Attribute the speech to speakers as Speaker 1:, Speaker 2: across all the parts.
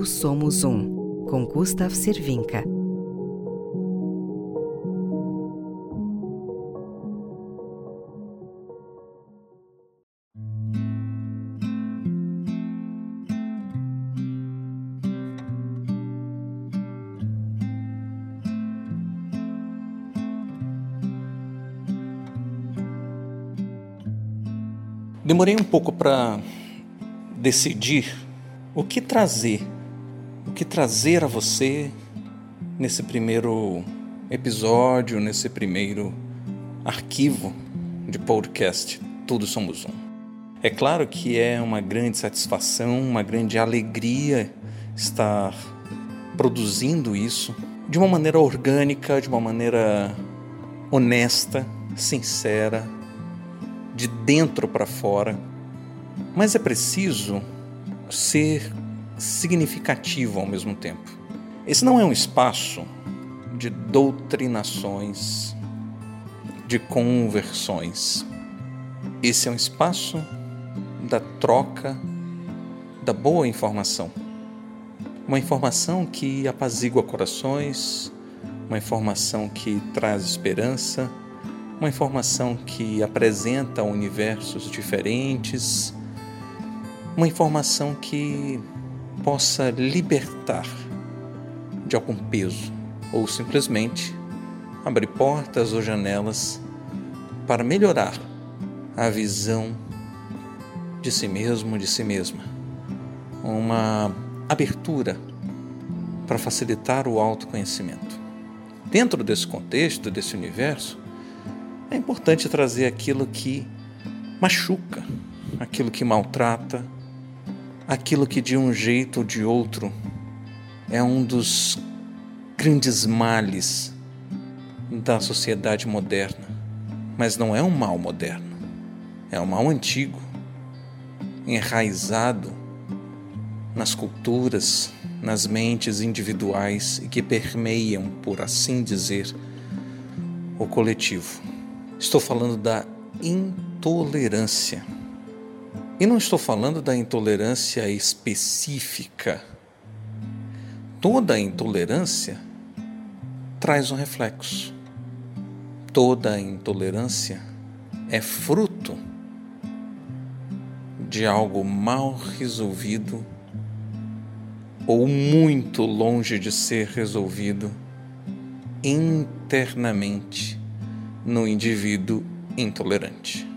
Speaker 1: Somos Um, com Gustav Cervinka.
Speaker 2: Demorei um pouco para decidir o que trazer, o que trazer a você nesse primeiro episódio, nesse primeiro arquivo de podcast Todos Somos Um. É claro que é uma grande satisfação, uma grande alegria estar produzindo isso de uma maneira orgânica, de uma maneira honesta, sincera, de dentro para fora, mas é preciso ser significativo ao mesmo tempo. Esse não é um espaço de doutrinações, de conversões. Esse é um espaço da troca da boa informação. Uma informação que apazigua corações, uma informação que traz esperança uma informação que apresenta universos diferentes, uma informação que possa libertar de algum peso ou simplesmente abrir portas ou janelas para melhorar a visão de si mesmo, de si mesma. Uma abertura para facilitar o autoconhecimento. Dentro desse contexto, desse universo, é importante trazer aquilo que machuca, aquilo que maltrata, aquilo que de um jeito ou de outro é um dos grandes males da sociedade moderna. Mas não é um mal moderno, é um mal antigo, enraizado nas culturas, nas mentes individuais e que permeiam, por assim dizer, o coletivo. Estou falando da intolerância. E não estou falando da intolerância específica. Toda intolerância traz um reflexo. Toda intolerância é fruto de algo mal resolvido ou muito longe de ser resolvido internamente no indivíduo intolerante.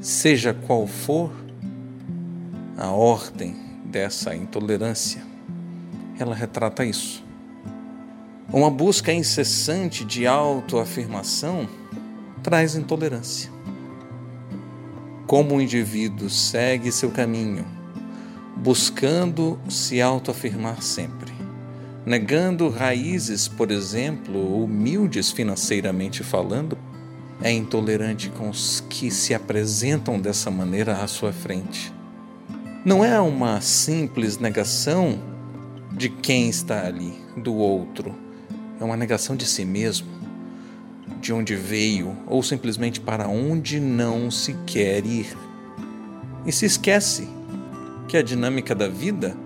Speaker 2: Seja qual for a ordem dessa intolerância, ela retrata isso. Uma busca incessante de autoafirmação traz intolerância. Como o indivíduo segue seu caminho, buscando se autoafirmar sempre negando raízes, por exemplo, humildes financeiramente falando, é intolerante com os que se apresentam dessa maneira à sua frente. Não é uma simples negação de quem está ali, do outro. É uma negação de si mesmo, de onde veio ou simplesmente para onde não se quer ir. E se esquece que a dinâmica da vida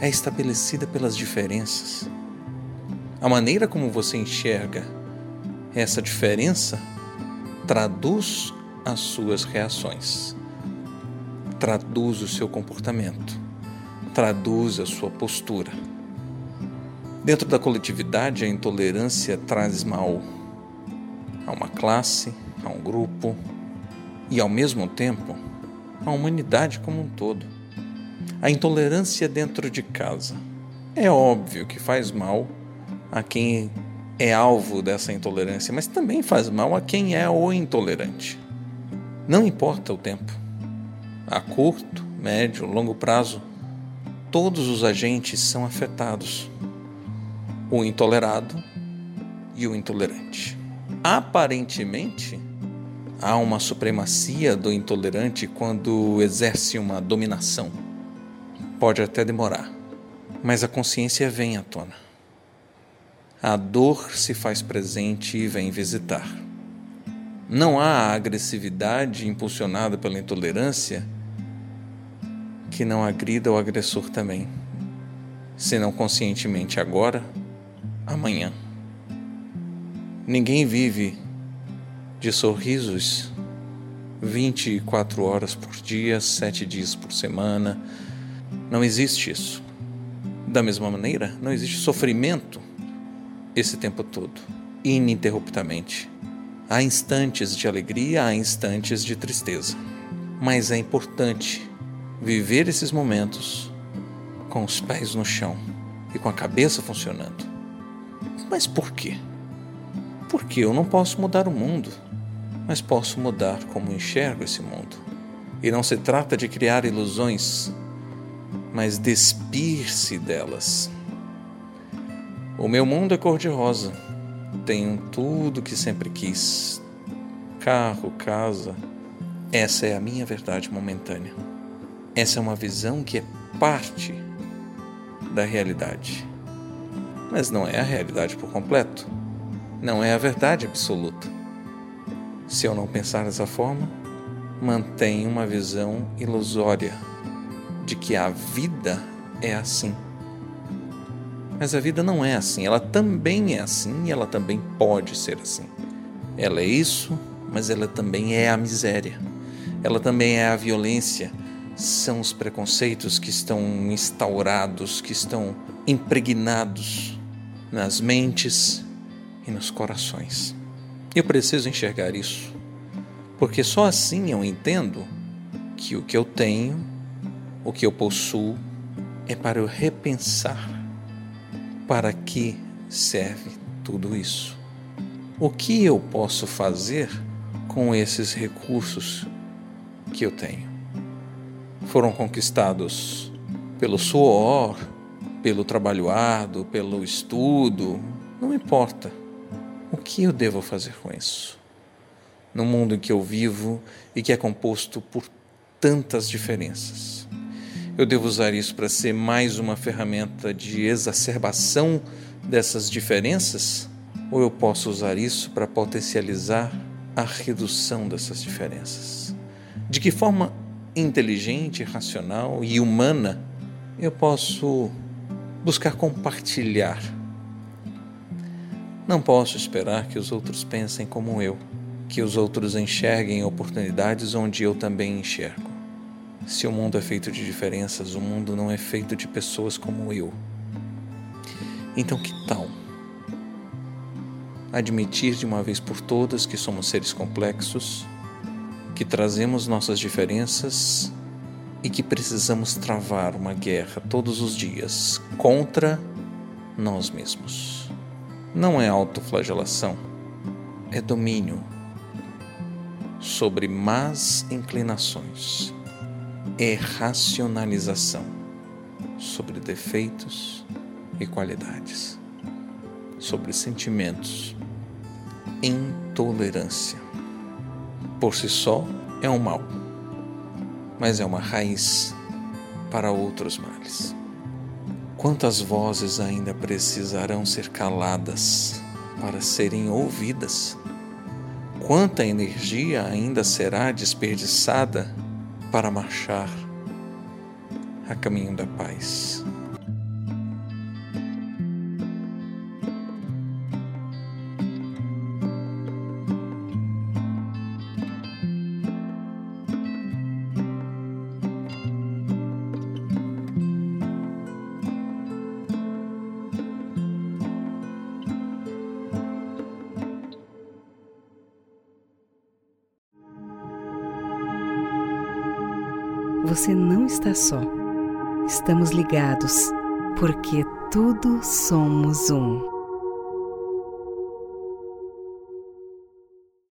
Speaker 2: é estabelecida pelas diferenças. A maneira como você enxerga essa diferença traduz as suas reações, traduz o seu comportamento, traduz a sua postura. Dentro da coletividade, a intolerância traz mal a uma classe, a um grupo e, ao mesmo tempo, à humanidade como um todo. A intolerância dentro de casa. É óbvio que faz mal a quem é alvo dessa intolerância, mas também faz mal a quem é o intolerante. Não importa o tempo. A curto, médio, longo prazo, todos os agentes são afetados. O intolerado e o intolerante. Aparentemente, há uma supremacia do intolerante quando exerce uma dominação Pode até demorar, mas a consciência vem à tona. A dor se faz presente e vem visitar. Não há agressividade impulsionada pela intolerância que não agrida o agressor também, se não conscientemente agora, amanhã. Ninguém vive de sorrisos 24 horas por dia, 7 dias por semana. Não existe isso. Da mesma maneira, não existe sofrimento esse tempo todo, ininterruptamente. Há instantes de alegria, há instantes de tristeza. Mas é importante viver esses momentos com os pés no chão e com a cabeça funcionando. Mas por quê? Porque eu não posso mudar o mundo, mas posso mudar como enxergo esse mundo. E não se trata de criar ilusões, mas despir-se delas. O meu mundo é cor-de-rosa. Tenho tudo que sempre quis: carro, casa. Essa é a minha verdade momentânea. Essa é uma visão que é parte da realidade. Mas não é a realidade por completo. Não é a verdade absoluta. Se eu não pensar dessa forma, mantenho uma visão ilusória de que a vida é assim. Mas a vida não é assim, ela também é assim e ela também pode ser assim. Ela é isso, mas ela também é a miséria. Ela também é a violência, são os preconceitos que estão instaurados, que estão impregnados nas mentes e nos corações. Eu preciso enxergar isso, porque só assim eu entendo que o que eu tenho, o que eu possuo, é para eu repensar para que serve tudo isso. O que eu posso fazer com esses recursos que eu tenho? foram conquistados pelo suor, pelo trabalho árduo, pelo estudo, não importa. O que eu devo fazer com isso? No mundo em que eu vivo e que é composto por tantas diferenças. Eu devo usar isso para ser mais uma ferramenta de exacerbação dessas diferenças? Ou eu posso usar isso para potencializar a redução dessas diferenças? De que forma inteligente, racional e humana, eu posso buscar compartilhar. Não posso esperar que os outros pensem como eu, que os outros enxerguem oportunidades onde eu também enxergo. Se o mundo é feito de diferenças, o mundo não é feito de pessoas como eu. Então, que tal admitir de uma vez por todas que somos seres complexos? que trazemos nossas diferenças e que precisamos travar uma guerra todos os dias contra nós mesmos. Não é autoflagelação, é domínio sobre más inclinações, é racionalização sobre defeitos e qualidades, sobre sentimentos, intolerância por si só é um mal, mas é uma raiz para outros males. Quantas vozes ainda precisarão ser caladas para serem ouvidas? Quanta energia ainda será desperdiçada para marchar a caminho da paz?
Speaker 1: Você não está só. Estamos ligados, porque tudo somos um.